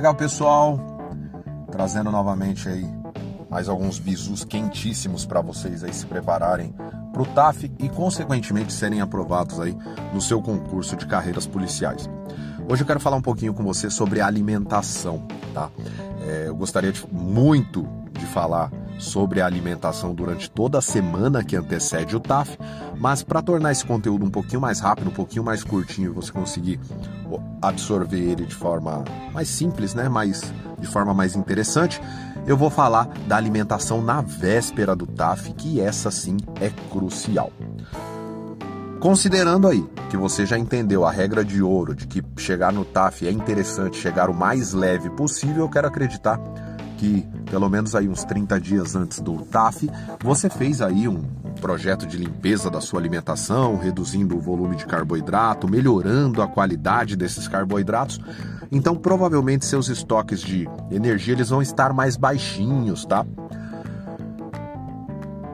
Legal, pessoal. Trazendo novamente aí mais alguns bisus quentíssimos para vocês aí se prepararem para o TAF e consequentemente serem aprovados aí no seu concurso de carreiras policiais. Hoje eu quero falar um pouquinho com você sobre alimentação, tá? É, eu gostaria de, muito de falar sobre a alimentação durante toda a semana que antecede o TAF, mas para tornar esse conteúdo um pouquinho mais rápido, um pouquinho mais curtinho, você conseguir absorver ele de forma mais simples, né, mais de forma mais interessante, eu vou falar da alimentação na véspera do TAF, que essa sim é crucial. Considerando aí que você já entendeu a regra de ouro de que chegar no TAF é interessante chegar o mais leve possível, eu quero acreditar que pelo menos aí uns 30 dias antes do TAF, você fez aí um projeto de limpeza da sua alimentação, reduzindo o volume de carboidrato, melhorando a qualidade desses carboidratos. Então, provavelmente seus estoques de energia eles vão estar mais baixinhos, tá?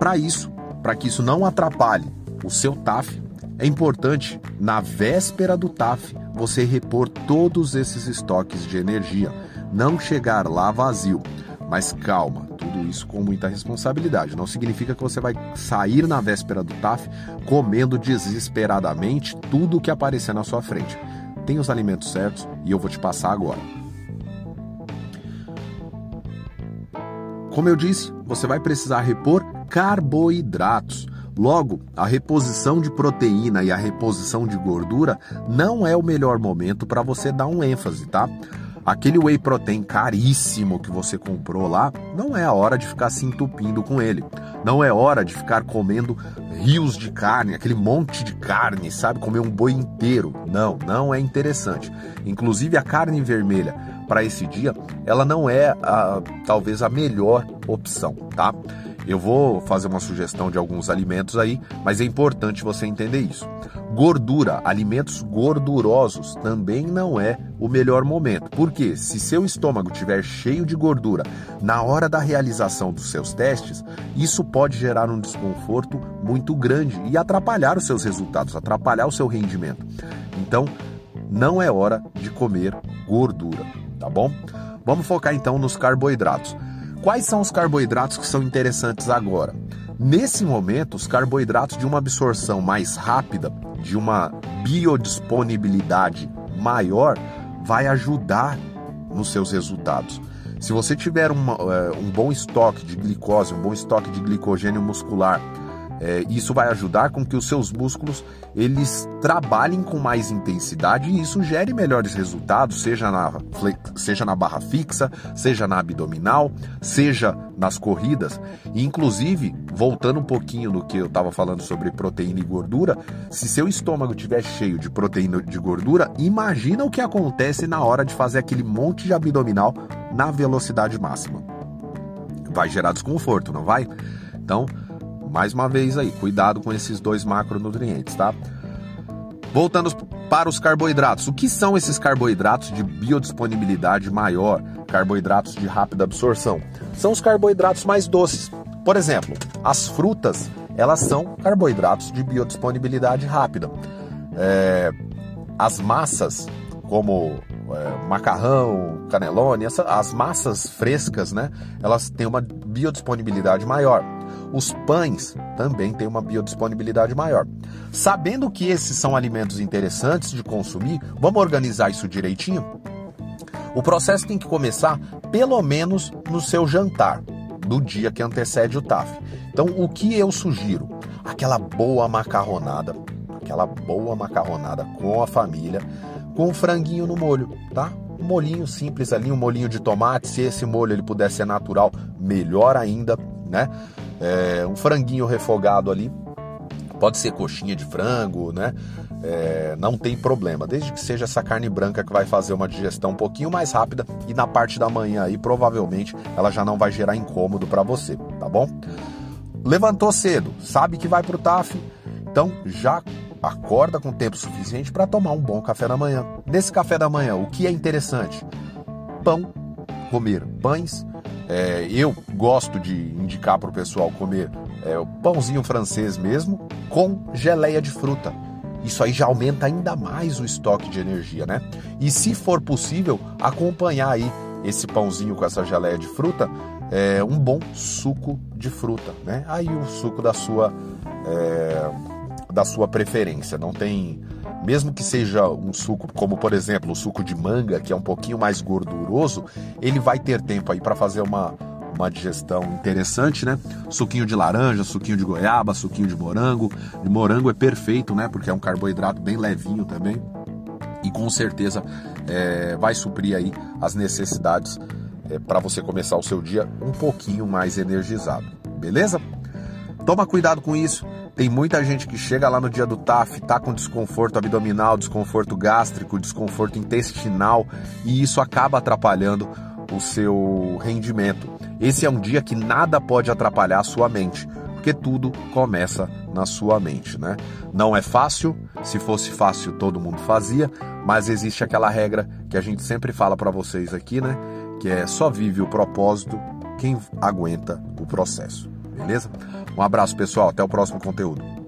Para isso, para que isso não atrapalhe o seu TAF, é importante na véspera do TAF você repor todos esses estoques de energia, não chegar lá vazio. Mas calma, tudo isso com muita responsabilidade. Não significa que você vai sair na véspera do TAF comendo desesperadamente tudo o que aparecer na sua frente. Tem os alimentos certos e eu vou te passar agora. Como eu disse, você vai precisar repor carboidratos. Logo, a reposição de proteína e a reposição de gordura não é o melhor momento para você dar um ênfase, tá? Aquele whey protein caríssimo que você comprou lá, não é a hora de ficar se entupindo com ele. Não é hora de ficar comendo rios de carne, aquele monte de carne, sabe? Comer um boi inteiro. Não, não é interessante. Inclusive a carne vermelha para esse dia, ela não é a, talvez a melhor opção, tá? Eu vou fazer uma sugestão de alguns alimentos aí, mas é importante você entender isso. Gordura, alimentos gordurosos também não é o melhor momento. Porque se seu estômago estiver cheio de gordura na hora da realização dos seus testes, isso pode gerar um desconforto muito grande e atrapalhar os seus resultados, atrapalhar o seu rendimento. Então, não é hora de comer gordura, tá bom? Vamos focar então nos carboidratos. Quais são os carboidratos que são interessantes agora? Nesse momento, os carboidratos de uma absorção mais rápida, de uma biodisponibilidade maior, vai ajudar nos seus resultados. Se você tiver uma, uh, um bom estoque de glicose, um bom estoque de glicogênio muscular, é, isso vai ajudar com que os seus músculos eles trabalhem com mais intensidade e isso gere melhores resultados, seja na, seja na barra fixa, seja na abdominal, seja nas corridas. E, inclusive, voltando um pouquinho no que eu estava falando sobre proteína e gordura, se seu estômago estiver cheio de proteína de gordura, imagina o que acontece na hora de fazer aquele monte de abdominal na velocidade máxima. Vai gerar desconforto, não vai? Então, mais uma vez aí, cuidado com esses dois macronutrientes, tá? Voltando para os carboidratos. O que são esses carboidratos de biodisponibilidade maior, carboidratos de rápida absorção? São os carboidratos mais doces. Por exemplo, as frutas, elas são carboidratos de biodisponibilidade rápida. É, as massas, como é, macarrão, canelone, essa, as massas frescas, né? Elas têm uma biodisponibilidade maior. Os pães também têm uma biodisponibilidade maior. Sabendo que esses são alimentos interessantes de consumir, vamos organizar isso direitinho? O processo tem que começar pelo menos no seu jantar, do dia que antecede o TAF. Então, o que eu sugiro? Aquela boa macarronada, aquela boa macarronada com a família, com franguinho no molho, tá? Um molhinho simples ali, um molhinho de tomate. Se esse molho ele puder ser natural, melhor ainda, né? É, um franguinho refogado ali, pode ser coxinha de frango, né? É, não tem problema, desde que seja essa carne branca que vai fazer uma digestão um pouquinho mais rápida e na parte da manhã aí provavelmente ela já não vai gerar incômodo para você, tá bom? Levantou cedo, sabe que vai pro TAF, então já acorda com tempo suficiente para tomar um bom café da manhã. Nesse café da manhã, o que é interessante? Pão, comer pães. É, eu gosto de indicar para o pessoal comer é, o pãozinho francês mesmo com geleia de fruta. isso aí já aumenta ainda mais o estoque de energia, né? E se for possível, acompanhar aí esse pãozinho com essa geleia de fruta, é, um bom suco de fruta, né? Aí o suco da sua é, da sua preferência, não tem mesmo que seja um suco como por exemplo o suco de manga que é um pouquinho mais gorduroso, ele vai ter tempo aí para fazer uma uma digestão interessante, né? Suquinho de laranja, suquinho de goiaba, suquinho de morango. De morango é perfeito, né? Porque é um carboidrato bem levinho também. E com certeza é, vai suprir aí as necessidades é, para você começar o seu dia um pouquinho mais energizado. Beleza? Toma cuidado com isso. Tem muita gente que chega lá no dia do TAF, tá com desconforto abdominal, desconforto gástrico, desconforto intestinal e isso acaba atrapalhando o seu rendimento. Esse é um dia que nada pode atrapalhar a sua mente, porque tudo começa na sua mente, né? Não é fácil, se fosse fácil todo mundo fazia, mas existe aquela regra que a gente sempre fala para vocês aqui, né? Que é só vive o propósito quem aguenta o processo, beleza? Um abraço pessoal, até o próximo conteúdo.